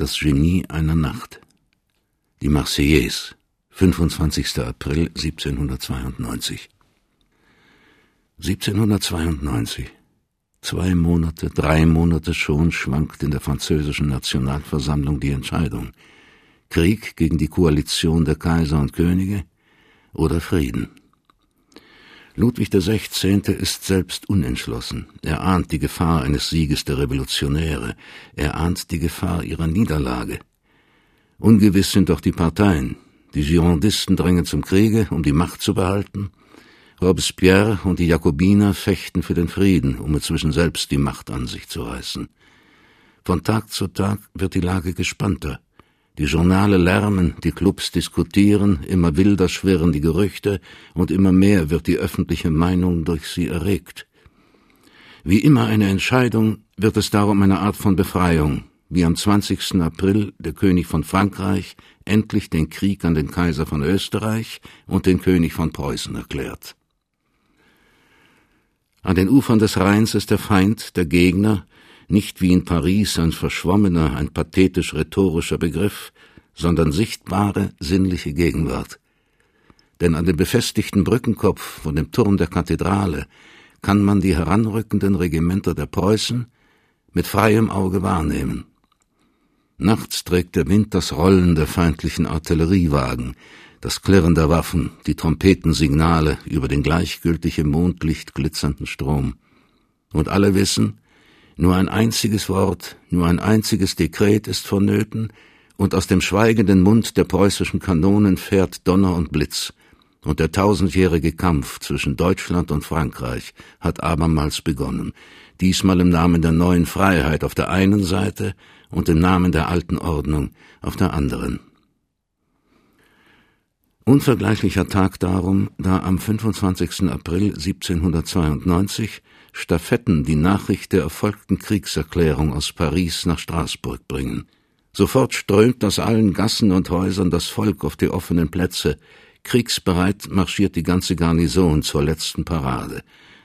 Das Genie einer Nacht. Die Marseillaise, 25. April 1792. 1792. Zwei Monate, drei Monate schon schwankt in der französischen Nationalversammlung die Entscheidung. Krieg gegen die Koalition der Kaiser und Könige oder Frieden. Ludwig XVI. ist selbst unentschlossen. Er ahnt die Gefahr eines Sieges der Revolutionäre. Er ahnt die Gefahr ihrer Niederlage. Ungewiss sind auch die Parteien. Die Girondisten drängen zum Kriege, um die Macht zu behalten. Robespierre und die Jakobiner fechten für den Frieden, um inzwischen selbst die Macht an sich zu reißen. Von Tag zu Tag wird die Lage gespannter. Die Journale lärmen, die Clubs diskutieren, immer wilder schwirren die Gerüchte und immer mehr wird die öffentliche Meinung durch sie erregt. Wie immer eine Entscheidung wird es darum eine Art von Befreiung, wie am 20. April der König von Frankreich endlich den Krieg an den Kaiser von Österreich und den König von Preußen erklärt. An den Ufern des Rheins ist der Feind, der Gegner, nicht wie in Paris ein verschwommener, ein pathetisch rhetorischer Begriff, sondern sichtbare, sinnliche Gegenwart. Denn an dem befestigten Brückenkopf von dem Turm der Kathedrale kann man die heranrückenden Regimenter der Preußen mit freiem Auge wahrnehmen. Nachts trägt der Wind das Rollen der feindlichen Artilleriewagen, das Klirren der Waffen, die Trompetensignale über den gleichgültig im Mondlicht glitzernden Strom. Und alle wissen, nur ein einziges Wort, nur ein einziges Dekret ist vonnöten, und aus dem schweigenden Mund der preußischen Kanonen fährt Donner und Blitz, und der tausendjährige Kampf zwischen Deutschland und Frankreich hat abermals begonnen, diesmal im Namen der neuen Freiheit auf der einen Seite und im Namen der alten Ordnung auf der anderen. Unvergleichlicher Tag darum, da am 25. April 1792 Stafetten die Nachricht der erfolgten Kriegserklärung aus Paris nach Straßburg bringen. Sofort strömt aus allen Gassen und Häusern das Volk auf die offenen Plätze. Kriegsbereit marschiert die ganze Garnison zur letzten Parade.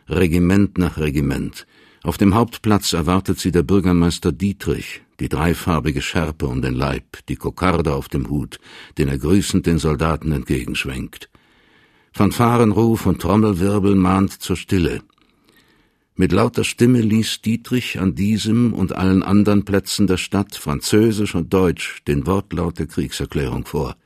Regiment nach Regiment. Auf dem Hauptplatz erwartet sie der Bürgermeister Dietrich, die dreifarbige Schärpe um den Leib, die Kokarde auf dem Hut, den er grüßend den Soldaten entgegenschwenkt. Fanfarenruf und Trommelwirbel mahnt zur Stille. Mit lauter Stimme ließ Dietrich an diesem und allen anderen Plätzen der Stadt Französisch und Deutsch den Wortlaut der Kriegserklärung vor.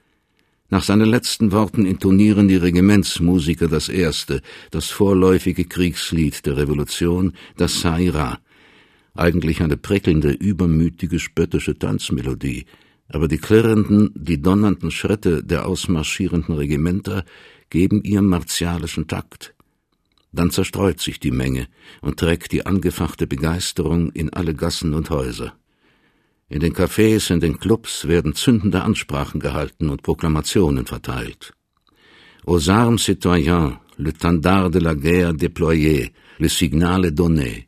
Nach seinen letzten Worten intonieren die Regimentsmusiker das erste, das vorläufige Kriegslied der Revolution, das Saira. Eigentlich eine prickelnde, übermütige, spöttische Tanzmelodie, aber die klirrenden, die donnernden Schritte der ausmarschierenden Regimenter geben ihr martialischen Takt. Dann zerstreut sich die Menge und trägt die angefachte Begeisterung in alle Gassen und Häuser. In den Cafés, in den Clubs werden zündende Ansprachen gehalten und Proklamationen verteilt. Aux armes citoyens, le tendard de la guerre déployé, le signale donné.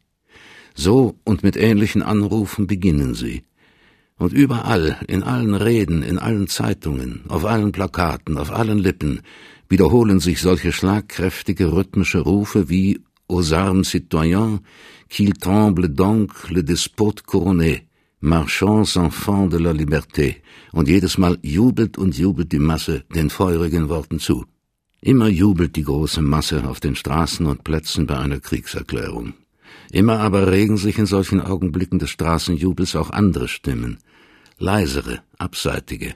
So und mit ähnlichen Anrufen beginnen sie. Und überall, in allen Reden, in allen Zeitungen, auf allen Plakaten, auf allen Lippen wiederholen sich solche schlagkräftige rhythmische Rufe wie Aux armes citoyens, qu'il tremble donc le despote couronné, marchons enfants de la liberté, und jedes Mal jubelt und jubelt die Masse den feurigen Worten zu. Immer jubelt die große Masse auf den Straßen und Plätzen bei einer Kriegserklärung. Immer aber regen sich in solchen Augenblicken des Straßenjubels auch andere Stimmen, leisere, abseitige,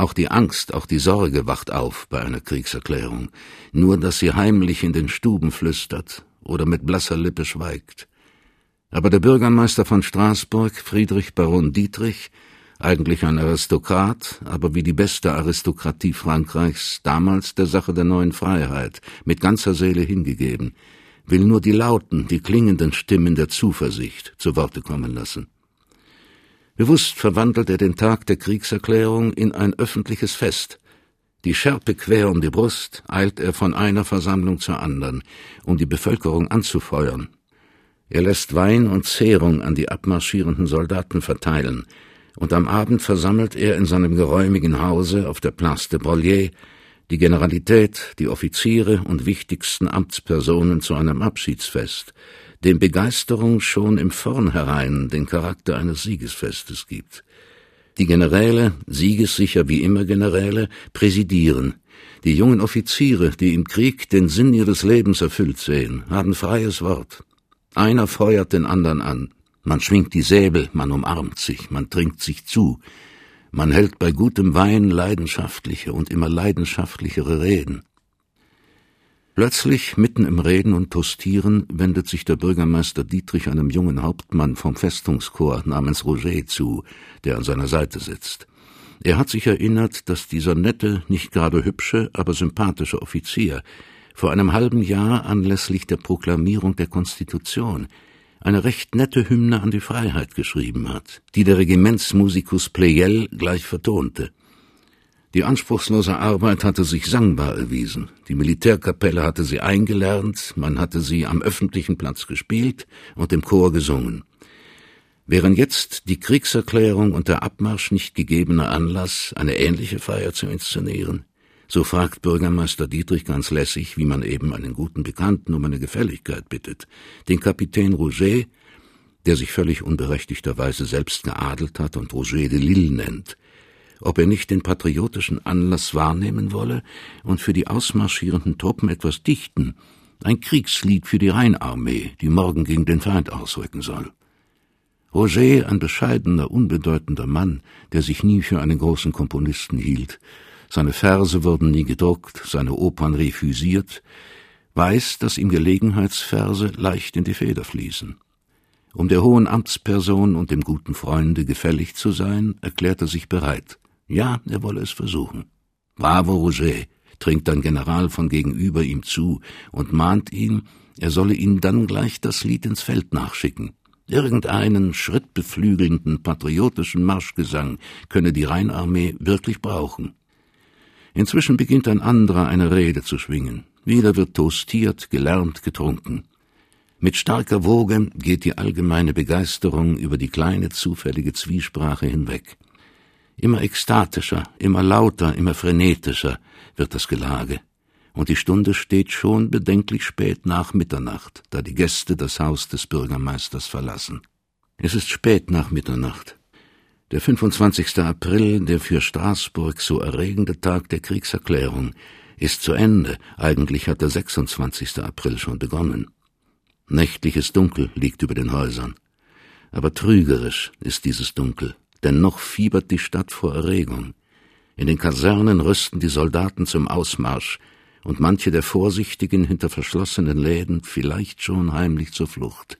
auch die Angst, auch die Sorge wacht auf bei einer Kriegserklärung, nur dass sie heimlich in den Stuben flüstert oder mit blasser Lippe schweigt. Aber der Bürgermeister von Straßburg, Friedrich Baron Dietrich, eigentlich ein Aristokrat, aber wie die beste Aristokratie Frankreichs, damals der Sache der neuen Freiheit, mit ganzer Seele hingegeben, will nur die lauten, die klingenden Stimmen der Zuversicht zu Worte kommen lassen. Bewusst verwandelt er den Tag der Kriegserklärung in ein öffentliches Fest. Die Schärpe quer um die Brust eilt er von einer Versammlung zur anderen, um die Bevölkerung anzufeuern. Er lässt Wein und Zehrung an die abmarschierenden Soldaten verteilen, und am Abend versammelt er in seinem geräumigen Hause auf der Place de Brolier die Generalität, die Offiziere und wichtigsten Amtspersonen zu einem Abschiedsfest, dem Begeisterung schon im Vornherein den Charakter eines Siegesfestes gibt. Die Generäle, siegessicher wie immer Generäle, präsidieren. Die jungen Offiziere, die im Krieg den Sinn ihres Lebens erfüllt sehen, haben freies Wort. Einer feuert den anderen an. Man schwingt die Säbel, man umarmt sich, man trinkt sich zu. Man hält bei gutem Wein leidenschaftliche und immer leidenschaftlichere Reden. Plötzlich, mitten im Reden und Tostieren, wendet sich der Bürgermeister Dietrich einem jungen Hauptmann vom Festungskorps namens Roger zu, der an seiner Seite sitzt. Er hat sich erinnert, dass dieser nette, nicht gerade hübsche, aber sympathische Offizier vor einem halben Jahr anlässlich der Proklamierung der Konstitution eine recht nette Hymne an die Freiheit geschrieben hat, die der Regimentsmusikus Pleyel gleich vertonte. Die anspruchslose Arbeit hatte sich sangbar erwiesen. Die Militärkapelle hatte sie eingelernt, man hatte sie am öffentlichen Platz gespielt und im Chor gesungen. Wären jetzt die Kriegserklärung und der Abmarsch nicht gegebener Anlass, eine ähnliche Feier zu inszenieren? So fragt Bürgermeister Dietrich ganz lässig, wie man eben einen guten Bekannten um eine Gefälligkeit bittet, den Kapitän Roger, der sich völlig unberechtigterweise selbst geadelt hat und Roger de Lille nennt, ob er nicht den patriotischen Anlass wahrnehmen wolle und für die ausmarschierenden Truppen etwas dichten, ein Kriegslied für die Rheinarmee, die morgen gegen den Feind ausrücken soll. Roger, ein bescheidener, unbedeutender Mann, der sich nie für einen großen Komponisten hielt, seine Verse wurden nie gedruckt, seine Opern refüsiert, weiß, dass ihm Gelegenheitsverse leicht in die Feder fließen. Um der hohen Amtsperson und dem guten Freunde gefällig zu sein, erklärt er sich bereit. Ja, er wolle es versuchen. Bravo, Roger, trinkt ein General von gegenüber ihm zu und mahnt ihn, er solle ihm dann gleich das Lied ins Feld nachschicken. Irgendeinen schrittbeflügelnden patriotischen Marschgesang könne die Rheinarmee wirklich brauchen. Inzwischen beginnt ein anderer eine Rede zu schwingen. Wieder wird toastiert, gelärmt, getrunken. Mit starker Woge geht die allgemeine Begeisterung über die kleine zufällige Zwiesprache hinweg. Immer ekstatischer, immer lauter, immer frenetischer wird das Gelage. Und die Stunde steht schon bedenklich spät nach Mitternacht, da die Gäste das Haus des Bürgermeisters verlassen. Es ist spät nach Mitternacht. Der 25. April, der für Straßburg so erregende Tag der Kriegserklärung, ist zu Ende. Eigentlich hat der 26. April schon begonnen. Nächtliches Dunkel liegt über den Häusern. Aber trügerisch ist dieses Dunkel denn noch fiebert die Stadt vor Erregung. In den Kasernen rüsten die Soldaten zum Ausmarsch, und manche der Vorsichtigen hinter verschlossenen Läden vielleicht schon heimlich zur Flucht.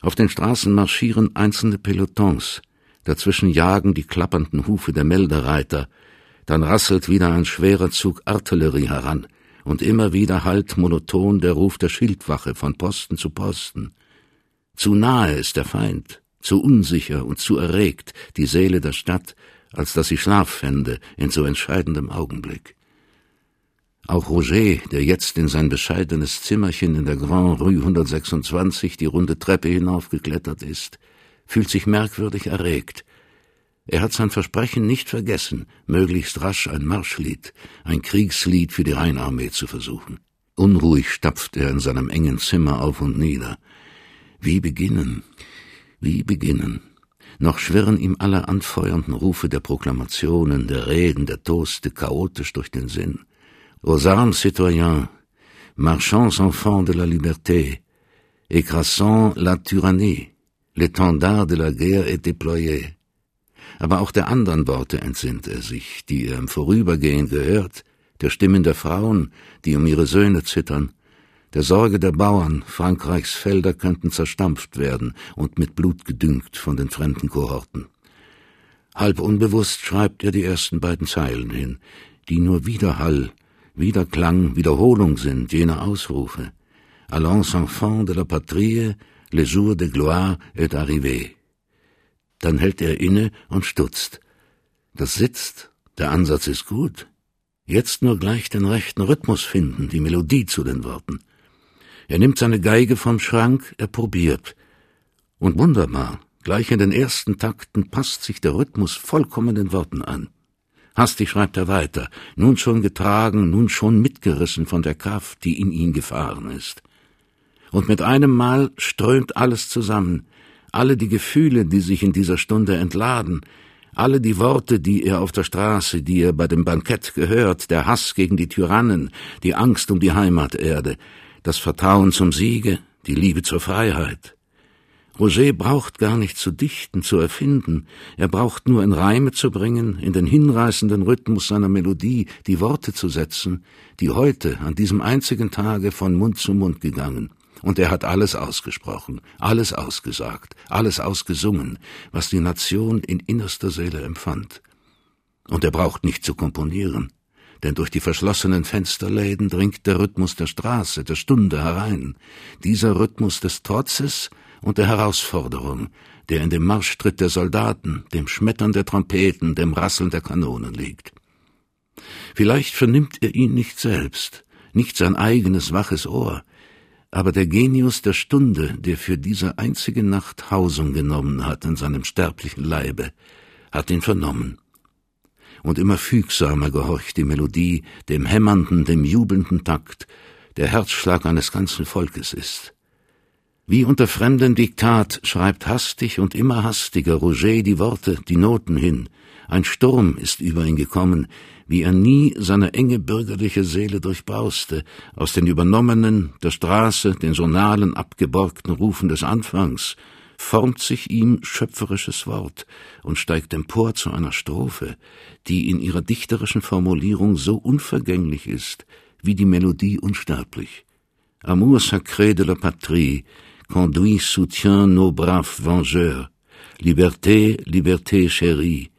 Auf den Straßen marschieren einzelne Pelotons, dazwischen jagen die klappernden Hufe der Meldereiter, dann rasselt wieder ein schwerer Zug Artillerie heran, und immer wieder hallt monoton der Ruf der Schildwache von Posten zu Posten. Zu nahe ist der Feind, zu unsicher und zu erregt die Seele der Stadt, als dass sie Schlaf fände in so entscheidendem Augenblick. Auch Roger, der jetzt in sein bescheidenes Zimmerchen in der Grand Rue 126 die runde Treppe hinaufgeklettert ist, fühlt sich merkwürdig erregt. Er hat sein Versprechen nicht vergessen, möglichst rasch ein Marschlied, ein Kriegslied für die Rheinarmee zu versuchen. Unruhig stapft er in seinem engen Zimmer auf und nieder. Wie beginnen? Wie beginnen? Noch schwirren ihm alle anfeuernden Rufe der Proklamationen, der Reden, der Toaste chaotisch durch den Sinn. Aux armes citoyens, marchands enfants de la liberté, écrasant la tyrannie, l'étendard de la guerre est déployé. Aber auch der anderen Worte entsinnt er sich, die er im Vorübergehen gehört, der Stimmen der Frauen, die um ihre Söhne zittern, der Sorge der Bauern, Frankreichs Felder könnten zerstampft werden und mit Blut gedüngt von den fremden Kohorten. Halb unbewusst schreibt er die ersten beiden Zeilen hin, die nur Widerhall, Wiederklang, Wiederholung sind jener Ausrufe. Allons enfants de la patrie, le jour de gloire est arrivé. Dann hält er inne und stutzt. Das sitzt, der Ansatz ist gut. Jetzt nur gleich den rechten Rhythmus finden, die Melodie zu den Worten. Er nimmt seine Geige vom Schrank, er probiert. Und wunderbar, gleich in den ersten Takten passt sich der Rhythmus vollkommen den Worten an. Hastig schreibt er weiter, nun schon getragen, nun schon mitgerissen von der Kraft, die in ihn gefahren ist. Und mit einem Mal strömt alles zusammen, alle die Gefühle, die sich in dieser Stunde entladen, Alle die Worte, die er auf der Straße, die er bei dem Bankett gehört, der Hass gegen die Tyrannen, die Angst um die Heimaterde, das Vertrauen zum Siege, die Liebe zur Freiheit. Roger braucht gar nicht zu dichten, zu erfinden, er braucht nur in Reime zu bringen, in den hinreißenden Rhythmus seiner Melodie die Worte zu setzen, die heute, an diesem einzigen Tage, von Mund zu Mund gegangen. Und er hat alles ausgesprochen, alles ausgesagt, alles ausgesungen, was die Nation in innerster Seele empfand. Und er braucht nicht zu komponieren, denn durch die verschlossenen Fensterläden dringt der Rhythmus der Straße, der Stunde herein, dieser Rhythmus des Trotzes und der Herausforderung, der in dem Marschtritt der Soldaten, dem Schmettern der Trompeten, dem Rasseln der Kanonen liegt. Vielleicht vernimmt er ihn nicht selbst, nicht sein eigenes waches Ohr, aber der Genius der Stunde, der für diese einzige Nacht Hausung genommen hat in seinem sterblichen Leibe, hat ihn vernommen. Und immer fügsamer gehorcht die Melodie dem hämmernden, dem jubelnden Takt, der Herzschlag eines ganzen Volkes ist. Wie unter fremdem Diktat schreibt hastig und immer hastiger Roger die Worte, die Noten hin. Ein Sturm ist über ihn gekommen, wie er nie seine enge bürgerliche Seele durchbrauste, aus den übernommenen, der Straße, den sonalen, abgeborgten Rufen des Anfangs, formt sich ihm schöpferisches Wort und steigt empor zu einer Strophe, die in ihrer dichterischen Formulierung so unvergänglich ist, wie die Melodie unsterblich. Amour sacré de la patrie, conduit soutient nos braves vengeurs. Liberté, liberté chérie.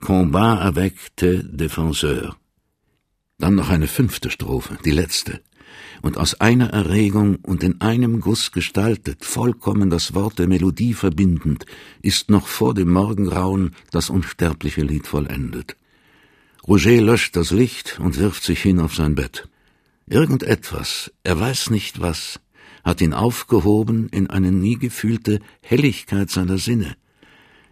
Combat avec tes défenseurs. Dann noch eine fünfte Strophe, die letzte. Und aus einer Erregung und in einem Guss gestaltet, vollkommen das Wort der Melodie verbindend, ist noch vor dem Morgengrauen das unsterbliche Lied vollendet. Roger löscht das Licht und wirft sich hin auf sein Bett. Irgendetwas, er weiß nicht was, hat ihn aufgehoben in eine nie gefühlte Helligkeit seiner Sinne.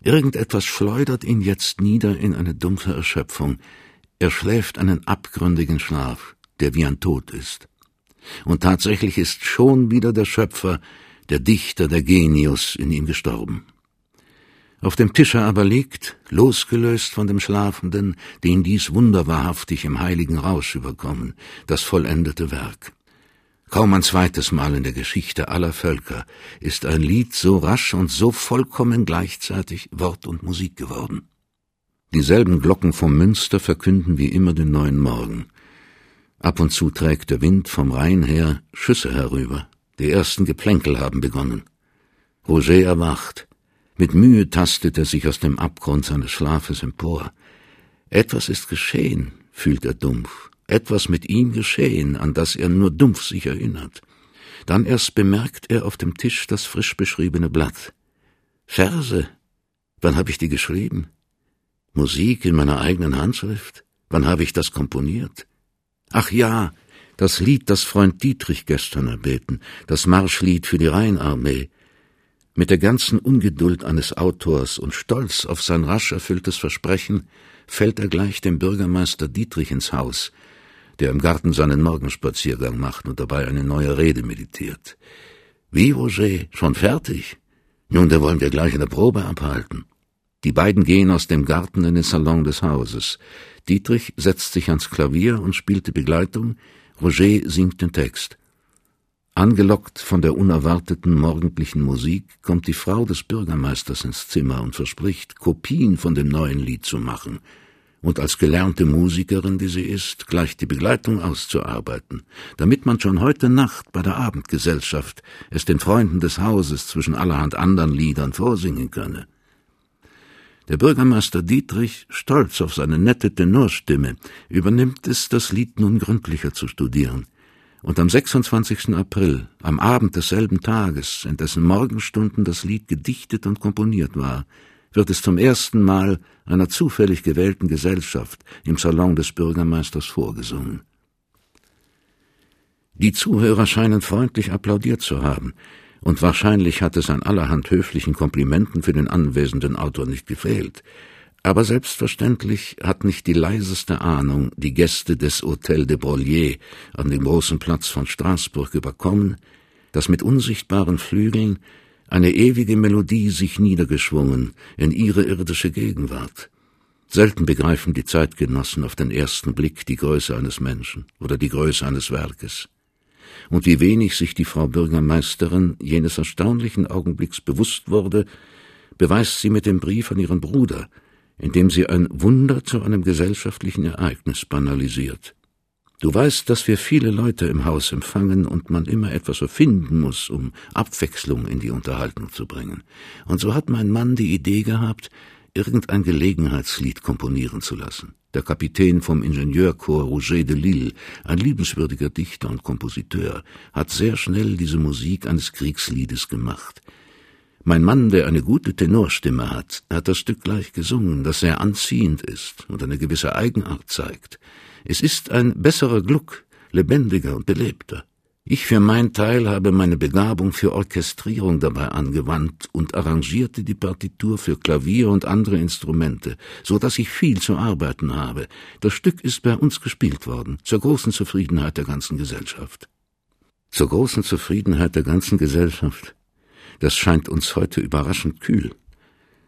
Irgendetwas schleudert ihn jetzt nieder in eine dumpfe Erschöpfung. Er schläft einen abgründigen Schlaf, der wie ein Tod ist. Und tatsächlich ist schon wieder der Schöpfer, der Dichter, der Genius in ihm gestorben. Auf dem Tische aber liegt, losgelöst von dem Schlafenden, den dies wunderwahrhaftig im heiligen Rausch überkommen, das vollendete Werk. Kaum ein zweites Mal in der Geschichte aller Völker ist ein Lied so rasch und so vollkommen gleichzeitig Wort und Musik geworden. Dieselben Glocken vom Münster verkünden wie immer den neuen Morgen. Ab und zu trägt der Wind vom Rhein her Schüsse herüber. Die ersten Geplänkel haben begonnen. Roger erwacht. Mit Mühe tastet er sich aus dem Abgrund seines Schlafes empor. Etwas ist geschehen, fühlt er dumpf etwas mit ihm geschehen, an das er nur dumpf sich erinnert. Dann erst bemerkt er auf dem Tisch das frisch beschriebene Blatt. Verse. Wann habe ich die geschrieben? Musik in meiner eigenen Handschrift? Wann habe ich das komponiert? Ach ja, das Lied, das Freund Dietrich gestern erbeten, das Marschlied für die Rheinarmee. Mit der ganzen Ungeduld eines Autors und stolz auf sein rasch erfülltes Versprechen fällt er gleich dem Bürgermeister Dietrich ins Haus, der im Garten seinen Morgenspaziergang macht und dabei eine neue Rede meditiert. Wie, Roger, schon fertig? Nun, da wollen wir gleich eine Probe abhalten. Die beiden gehen aus dem Garten in den Salon des Hauses. Dietrich setzt sich ans Klavier und spielt die Begleitung, Roger singt den Text. Angelockt von der unerwarteten morgendlichen Musik kommt die Frau des Bürgermeisters ins Zimmer und verspricht, Kopien von dem neuen Lied zu machen – und als gelernte Musikerin, die sie ist, gleich die Begleitung auszuarbeiten, damit man schon heute Nacht bei der Abendgesellschaft es den Freunden des Hauses zwischen allerhand anderen Liedern vorsingen könne. Der Bürgermeister Dietrich, stolz auf seine nette Tenorstimme, übernimmt es, das Lied nun gründlicher zu studieren. Und am 26. April, am Abend desselben Tages, in dessen Morgenstunden das Lied gedichtet und komponiert war, wird es zum ersten Mal einer zufällig gewählten Gesellschaft im Salon des Bürgermeisters vorgesungen. Die Zuhörer scheinen freundlich applaudiert zu haben, und wahrscheinlich hat es an allerhand höflichen Komplimenten für den anwesenden Autor nicht gefehlt, aber selbstverständlich hat nicht die leiseste Ahnung die Gäste des Hôtel de Broglie an dem großen Platz von Straßburg überkommen, dass mit unsichtbaren Flügeln eine ewige Melodie sich niedergeschwungen in ihre irdische Gegenwart, Selten begreifen die Zeitgenossen auf den ersten Blick die Größe eines Menschen oder die Größe eines Werkes. Und wie wenig sich die Frau Bürgermeisterin jenes erstaunlichen Augenblicks bewusst wurde, beweist sie mit dem Brief an ihren Bruder, in dem sie ein Wunder zu einem gesellschaftlichen Ereignis banalisiert. Du weißt, dass wir viele Leute im Haus empfangen und man immer etwas erfinden muss, um Abwechslung in die Unterhaltung zu bringen. Und so hat mein Mann die Idee gehabt, irgendein Gelegenheitslied komponieren zu lassen. Der Kapitän vom Ingenieurkorps Roger de Lille, ein liebenswürdiger Dichter und Kompositeur, hat sehr schnell diese Musik eines Kriegsliedes gemacht. Mein Mann, der eine gute Tenorstimme hat, hat das Stück gleich gesungen, das sehr anziehend ist und eine gewisse Eigenart zeigt. Es ist ein besserer Gluck, lebendiger und belebter. Ich für mein Teil habe meine Begabung für Orchestrierung dabei angewandt und arrangierte die Partitur für Klavier und andere Instrumente, so dass ich viel zu arbeiten habe. Das Stück ist bei uns gespielt worden, zur großen Zufriedenheit der ganzen Gesellschaft. Zur großen Zufriedenheit der ganzen Gesellschaft. Das scheint uns heute überraschend kühl.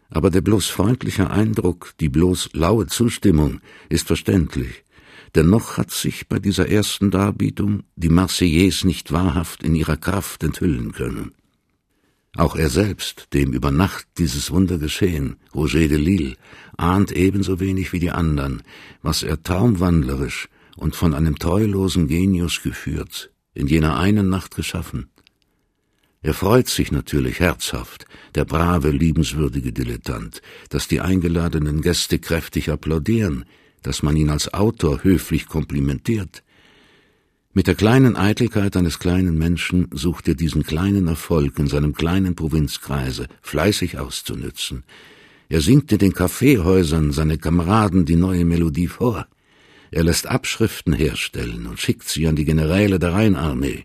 Aber der bloß freundliche Eindruck, die bloß laue Zustimmung ist verständlich. Dennoch hat sich bei dieser ersten Darbietung die Marseillaise nicht wahrhaft in ihrer Kraft enthüllen können. Auch er selbst, dem über Nacht dieses Wunder geschehen, Roger de Lille, ahnt ebenso wenig wie die anderen, was er traumwandlerisch und von einem treulosen Genius geführt, in jener einen Nacht geschaffen. Er freut sich natürlich herzhaft, der brave, liebenswürdige Dilettant, dass die eingeladenen Gäste kräftig applaudieren, dass man ihn als Autor höflich komplimentiert. Mit der kleinen Eitelkeit eines kleinen Menschen sucht er diesen kleinen Erfolg in seinem kleinen Provinzkreise fleißig auszunützen. Er singt in den Kaffeehäusern seine Kameraden die neue Melodie vor. Er lässt Abschriften herstellen und schickt sie an die Generäle der Rheinarmee.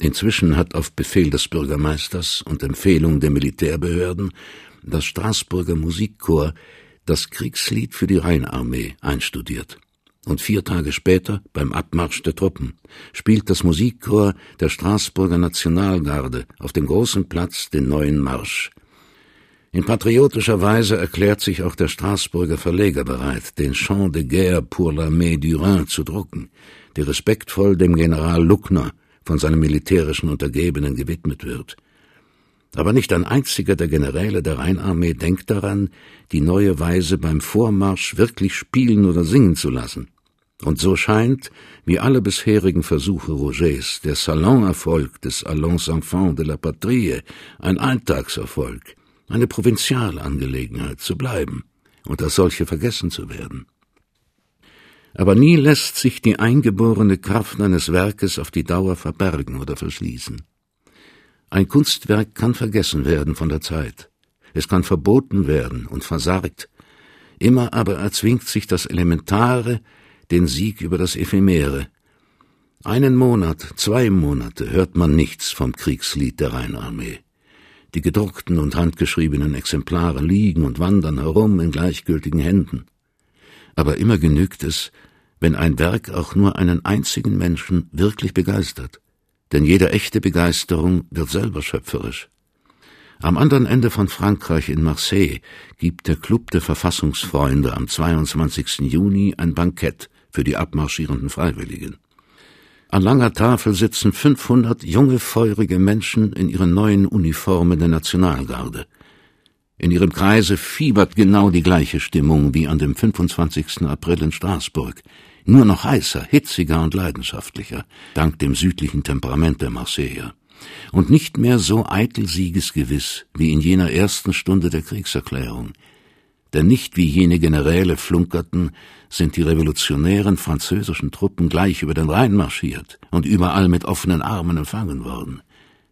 Inzwischen hat auf Befehl des Bürgermeisters und Empfehlung der Militärbehörden das Straßburger Musikchor das Kriegslied für die Rheinarmee einstudiert. Und vier Tage später, beim Abmarsch der Truppen, spielt das Musikchor der Straßburger Nationalgarde auf dem großen Platz den neuen Marsch. In patriotischer Weise erklärt sich auch der Straßburger Verleger bereit, den Chant de Guerre pour l'armée du Rhin zu drucken, der respektvoll dem General Luckner von seinem militärischen Untergebenen gewidmet wird. Aber nicht ein einziger der Generäle der Rheinarmee denkt daran, die neue Weise beim Vormarsch wirklich spielen oder singen zu lassen. Und so scheint, wie alle bisherigen Versuche Rogers, der Salonerfolg des Allons Enfants de la Patrie ein Alltagserfolg, eine Provinzialangelegenheit zu bleiben und als solche vergessen zu werden. Aber nie lässt sich die eingeborene Kraft eines Werkes auf die Dauer verbergen oder verschließen. Ein Kunstwerk kann vergessen werden von der Zeit. Es kann verboten werden und versargt. Immer aber erzwingt sich das Elementare den Sieg über das Ephemere. Einen Monat, zwei Monate hört man nichts vom Kriegslied der Rheinarmee. Die gedruckten und handgeschriebenen Exemplare liegen und wandern herum in gleichgültigen Händen. Aber immer genügt es, wenn ein Werk auch nur einen einzigen Menschen wirklich begeistert denn jede echte Begeisterung wird selber schöpferisch. Am anderen Ende von Frankreich in Marseille gibt der Club der Verfassungsfreunde am 22. Juni ein Bankett für die abmarschierenden Freiwilligen. An langer Tafel sitzen 500 junge, feurige Menschen in ihren neuen Uniformen der Nationalgarde. In ihrem Kreise fiebert genau die gleiche Stimmung wie an dem 25. April in Straßburg nur noch heißer, hitziger und leidenschaftlicher, dank dem südlichen Temperament der Marseiller. Und nicht mehr so eitel siegesgewiss wie in jener ersten Stunde der Kriegserklärung. Denn nicht wie jene Generäle flunkerten, sind die revolutionären französischen Truppen gleich über den Rhein marschiert und überall mit offenen Armen empfangen worden.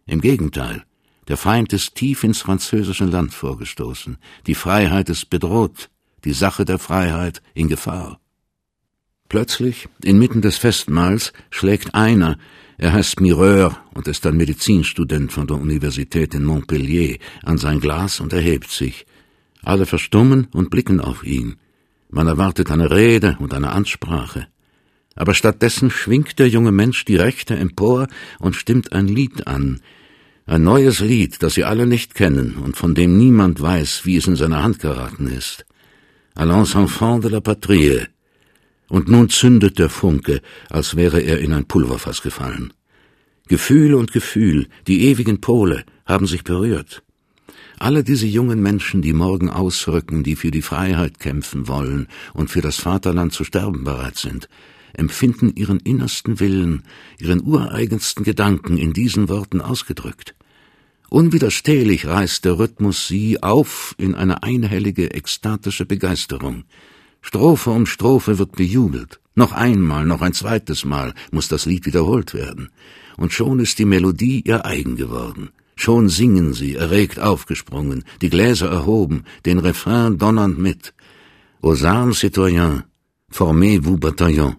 Im Gegenteil, der Feind ist tief ins französische Land vorgestoßen, die Freiheit ist bedroht, die Sache der Freiheit in Gefahr. Plötzlich, inmitten des Festmahls, schlägt einer, er heißt Mireur und ist ein Medizinstudent von der Universität in Montpellier, an sein Glas und erhebt sich. Alle verstummen und blicken auf ihn. Man erwartet eine Rede und eine Ansprache. Aber stattdessen schwingt der junge Mensch die Rechte empor und stimmt ein Lied an. Ein neues Lied, das sie alle nicht kennen und von dem niemand weiß, wie es in seine Hand geraten ist. Allons enfants de la patrie. Und nun zündet der Funke, als wäre er in ein Pulverfass gefallen. Gefühl und Gefühl, die ewigen Pole, haben sich berührt. Alle diese jungen Menschen, die morgen ausrücken, die für die Freiheit kämpfen wollen und für das Vaterland zu sterben bereit sind, empfinden ihren innersten Willen, ihren ureigensten Gedanken in diesen Worten ausgedrückt. Unwiderstehlich reißt der Rhythmus sie auf in eine einhellige, ekstatische Begeisterung. Strophe um Strophe wird bejubelt. Noch einmal, noch ein zweites Mal muss das Lied wiederholt werden. Und schon ist die Melodie ihr eigen geworden. Schon singen sie, erregt aufgesprungen, die Gläser erhoben, den Refrain donnernd mit. Aux armes citoyens, formez-vous bataillon.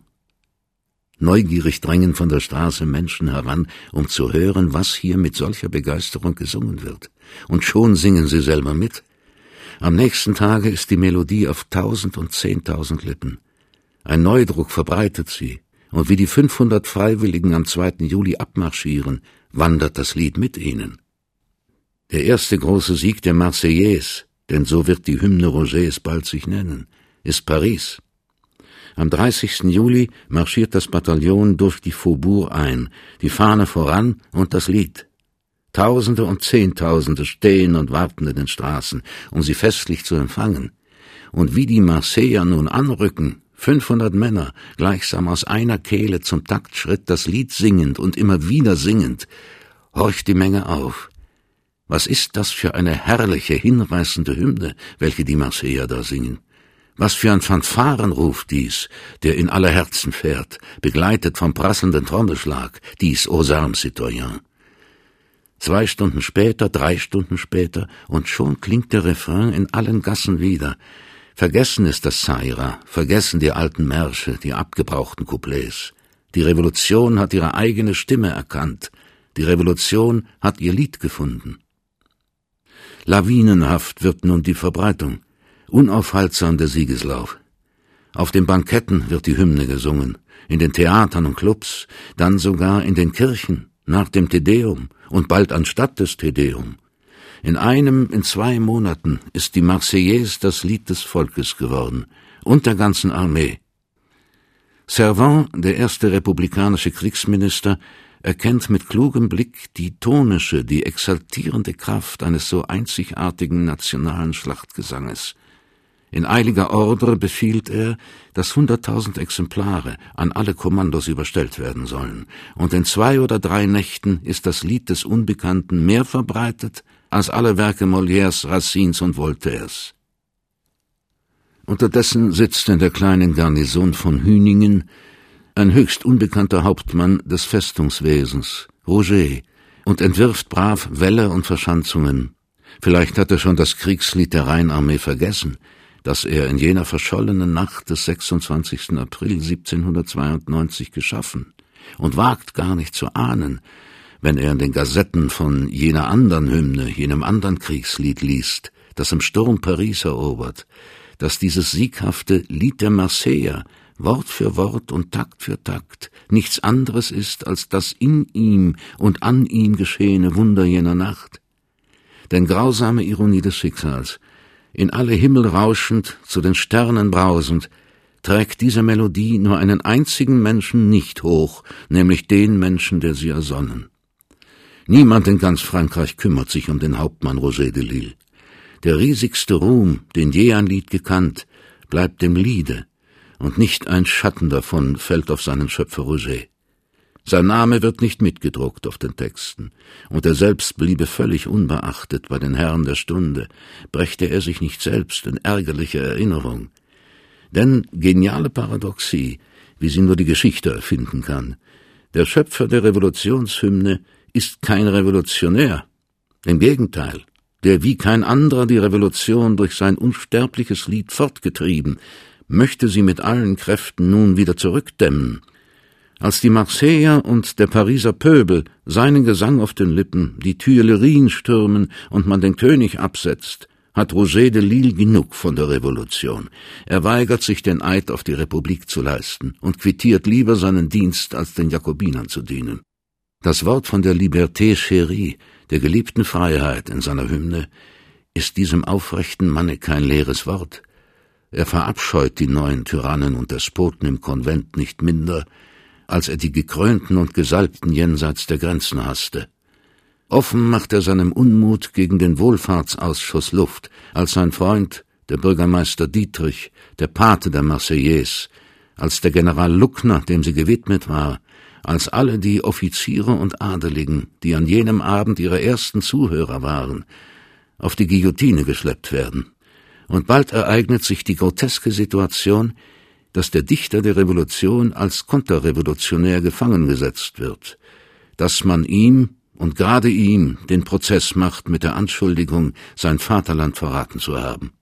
Neugierig drängen von der Straße Menschen heran, um zu hören, was hier mit solcher Begeisterung gesungen wird. Und schon singen sie selber mit. Am nächsten Tage ist die Melodie auf tausend und zehntausend Lippen. Ein Neudruck verbreitet sie, und wie die 500 Freiwilligen am 2. Juli abmarschieren, wandert das Lied mit ihnen. Der erste große Sieg der Marseillaise, denn so wird die Hymne Rogers bald sich nennen, ist Paris. Am 30. Juli marschiert das Bataillon durch die Faubourg ein, die Fahne voran und das Lied. Tausende und Zehntausende stehen und warten in den Straßen, um sie festlich zu empfangen. Und wie die Marseiller nun anrücken, 500 Männer, gleichsam aus einer Kehle zum Taktschritt das Lied singend und immer wieder singend, horcht die Menge auf. Was ist das für eine herrliche, hinreißende Hymne, welche die Marseiller da singen? Was für ein Fanfarenruf dies, der in aller Herzen fährt, begleitet vom prasselnden Trommelschlag, dies aux armes citoyens. Zwei Stunden später, drei Stunden später, und schon klingt der Refrain in allen Gassen wieder. Vergessen ist das Saira, vergessen die alten Märsche, die abgebrauchten Couplets. Die Revolution hat ihre eigene Stimme erkannt. Die Revolution hat ihr Lied gefunden. Lawinenhaft wird nun die Verbreitung unaufhaltsam der Siegeslauf. Auf den Banketten wird die Hymne gesungen, in den Theatern und Clubs, dann sogar in den Kirchen, nach dem Tedeum und bald anstatt des Tedeum. In einem, in zwei Monaten ist die Marseillaise das Lied des Volkes geworden, und der ganzen Armee. Servan, der erste republikanische Kriegsminister, erkennt mit klugem Blick die tonische, die exaltierende Kraft eines so einzigartigen nationalen Schlachtgesanges. In eiliger Ordre befiehlt er, dass hunderttausend Exemplare an alle Kommandos überstellt werden sollen, und in zwei oder drei Nächten ist das Lied des Unbekannten mehr verbreitet als alle Werke Molières, Racines und Voltaires. Unterdessen sitzt in der kleinen Garnison von Hüningen ein höchst unbekannter Hauptmann des Festungswesens, Roger, und entwirft brav Wälle und Verschanzungen. Vielleicht hat er schon das Kriegslied der Rheinarmee vergessen, das er in jener verschollenen Nacht des 26. April 1792 geschaffen und wagt gar nicht zu ahnen, wenn er in den Gazetten von jener anderen Hymne, jenem anderen Kriegslied liest, das im Sturm Paris erobert, dass dieses sieghafte Lied der Marseiller Wort für Wort und Takt für Takt nichts anderes ist als das in ihm und an ihm geschehene Wunder jener Nacht. Denn grausame Ironie des Schicksals, in alle Himmel rauschend, zu den Sternen brausend, trägt diese Melodie nur einen einzigen Menschen nicht hoch, nämlich den Menschen, der sie ersonnen. Niemand in ganz Frankreich kümmert sich um den Hauptmann Rosé de Lille. Der riesigste Ruhm, den je ein Lied gekannt, bleibt dem Liede, und nicht ein Schatten davon fällt auf seinen Schöpfer Roger. Sein Name wird nicht mitgedruckt auf den Texten, und er selbst bliebe völlig unbeachtet bei den Herren der Stunde, brächte er sich nicht selbst in ärgerliche Erinnerung. Denn geniale Paradoxie, wie sie nur die Geschichte erfinden kann, der Schöpfer der Revolutionshymne ist kein Revolutionär. Im Gegenteil, der wie kein anderer die Revolution durch sein unsterbliches Lied fortgetrieben, möchte sie mit allen Kräften nun wieder zurückdämmen, als die Marseiller und der Pariser Pöbel seinen Gesang auf den Lippen, die Tuilerien stürmen und man den König absetzt, hat Roger de Lille genug von der Revolution. Er weigert sich, den Eid auf die Republik zu leisten und quittiert lieber seinen Dienst, als den Jakobinern zu dienen. Das Wort von der Liberté chérie, der geliebten Freiheit in seiner Hymne, ist diesem aufrechten Manne kein leeres Wort. Er verabscheut die neuen Tyrannen und Despoten im Konvent nicht minder, als er die Gekrönten und Gesalbten jenseits der Grenzen hasste. Offen macht er seinem Unmut gegen den Wohlfahrtsausschuss Luft, als sein Freund, der Bürgermeister Dietrich, der Pate der Marseillaise, als der General Luckner, dem sie gewidmet war, als alle die Offiziere und Adeligen, die an jenem Abend ihre ersten Zuhörer waren, auf die Guillotine geschleppt werden. Und bald ereignet sich die groteske Situation, dass der Dichter der Revolution als Konterrevolutionär gefangen gesetzt wird, dass man ihm und gerade ihm den Prozess macht mit der Anschuldigung, sein Vaterland verraten zu haben.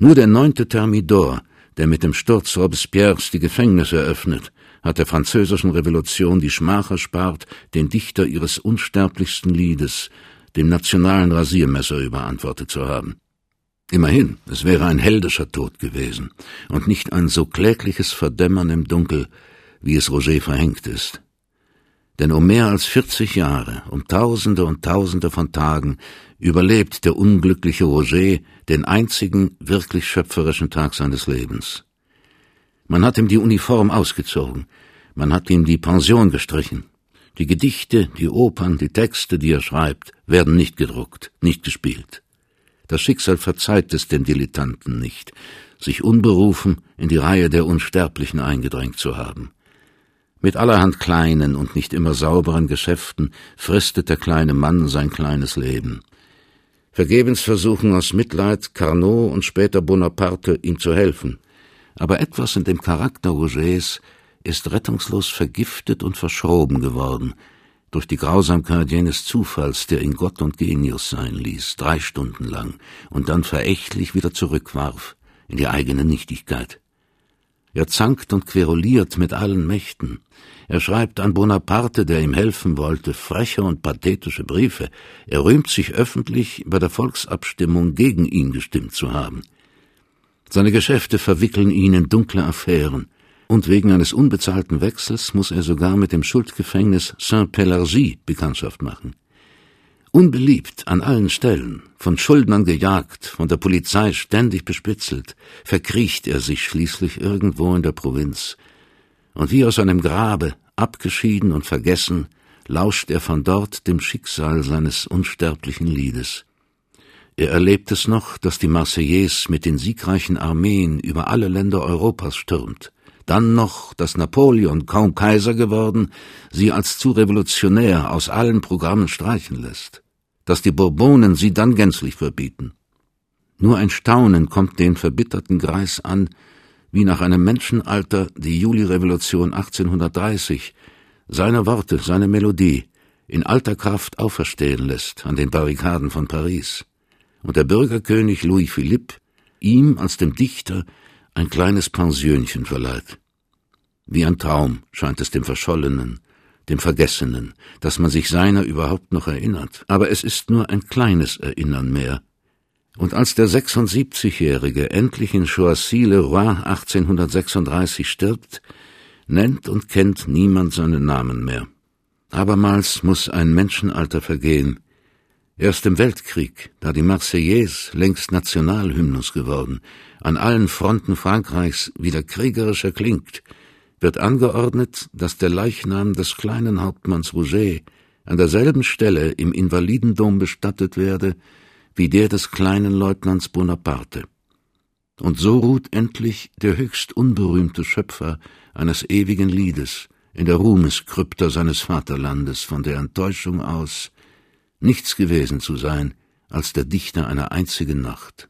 Nur der neunte Thermidor, der mit dem Sturz Robespierres die Gefängnisse eröffnet, hat der französischen Revolution die Schmach erspart, den Dichter ihres unsterblichsten Liedes, dem nationalen Rasiermesser überantwortet zu haben. Immerhin, es wäre ein heldischer Tod gewesen und nicht ein so klägliches Verdämmern im Dunkel, wie es Roger verhängt ist. Denn um mehr als vierzig Jahre, um Tausende und Tausende von Tagen, überlebt der unglückliche Roger den einzigen wirklich schöpferischen Tag seines Lebens. Man hat ihm die Uniform ausgezogen, man hat ihm die Pension gestrichen. Die Gedichte, die Opern, die Texte, die er schreibt, werden nicht gedruckt, nicht gespielt. Das Schicksal verzeiht es den Dilettanten nicht, sich unberufen in die Reihe der Unsterblichen eingedrängt zu haben. Mit allerhand kleinen und nicht immer sauberen Geschäften fristet der kleine Mann sein kleines Leben. Vergebens versuchen aus Mitleid Carnot und später Bonaparte ihm zu helfen. Aber etwas in dem Charakter Rogers ist rettungslos vergiftet und verschroben geworden, durch die Grausamkeit jenes Zufalls, der ihn Gott und Genius sein ließ, drei Stunden lang, und dann verächtlich wieder zurückwarf in die eigene Nichtigkeit. Er zankt und queruliert mit allen Mächten. Er schreibt an Bonaparte, der ihm helfen wollte, freche und pathetische Briefe. Er rühmt sich öffentlich, bei der Volksabstimmung gegen ihn gestimmt zu haben. Seine Geschäfte verwickeln ihn in dunkle Affären, und wegen eines unbezahlten Wechsels muss er sogar mit dem Schuldgefängnis Saint-Pélagie Bekanntschaft machen. Unbeliebt an allen Stellen, von Schuldnern gejagt, von der Polizei ständig bespitzelt, verkriecht er sich schließlich irgendwo in der Provinz. Und wie aus einem Grabe, abgeschieden und vergessen, lauscht er von dort dem Schicksal seines unsterblichen Liedes. Er erlebt es noch, dass die Marseillaise mit den siegreichen Armeen über alle Länder Europas stürmt. Dann noch, dass Napoleon, kaum Kaiser geworden, sie als zu revolutionär aus allen Programmen streichen lässt dass die Bourbonen sie dann gänzlich verbieten. Nur ein Staunen kommt den verbitterten Greis an, wie nach einem Menschenalter die Julirevolution 1830 seine Worte, seine Melodie in alter Kraft auferstehen lässt an den Barrikaden von Paris und der Bürgerkönig Louis Philippe ihm als dem Dichter ein kleines Pensionchen verleiht. Wie ein Traum scheint es dem Verschollenen, dem Vergessenen, dass man sich seiner überhaupt noch erinnert. Aber es ist nur ein kleines Erinnern mehr. Und als der 76-Jährige endlich in Choisy-le-Roi 1836 stirbt, nennt und kennt niemand seinen Namen mehr. Abermals muss ein Menschenalter vergehen. Erst im Weltkrieg, da die Marseillaise längst Nationalhymnus geworden, an allen Fronten Frankreichs wieder kriegerischer klingt, wird angeordnet, dass der Leichnam des kleinen Hauptmanns Rouget an derselben Stelle im Invalidendom bestattet werde wie der des kleinen Leutnants Bonaparte. Und so ruht endlich der höchst unberühmte Schöpfer eines ewigen Liedes in der Ruhmeskrypta seines Vaterlandes von der Enttäuschung aus, nichts gewesen zu sein als der Dichter einer einzigen Nacht.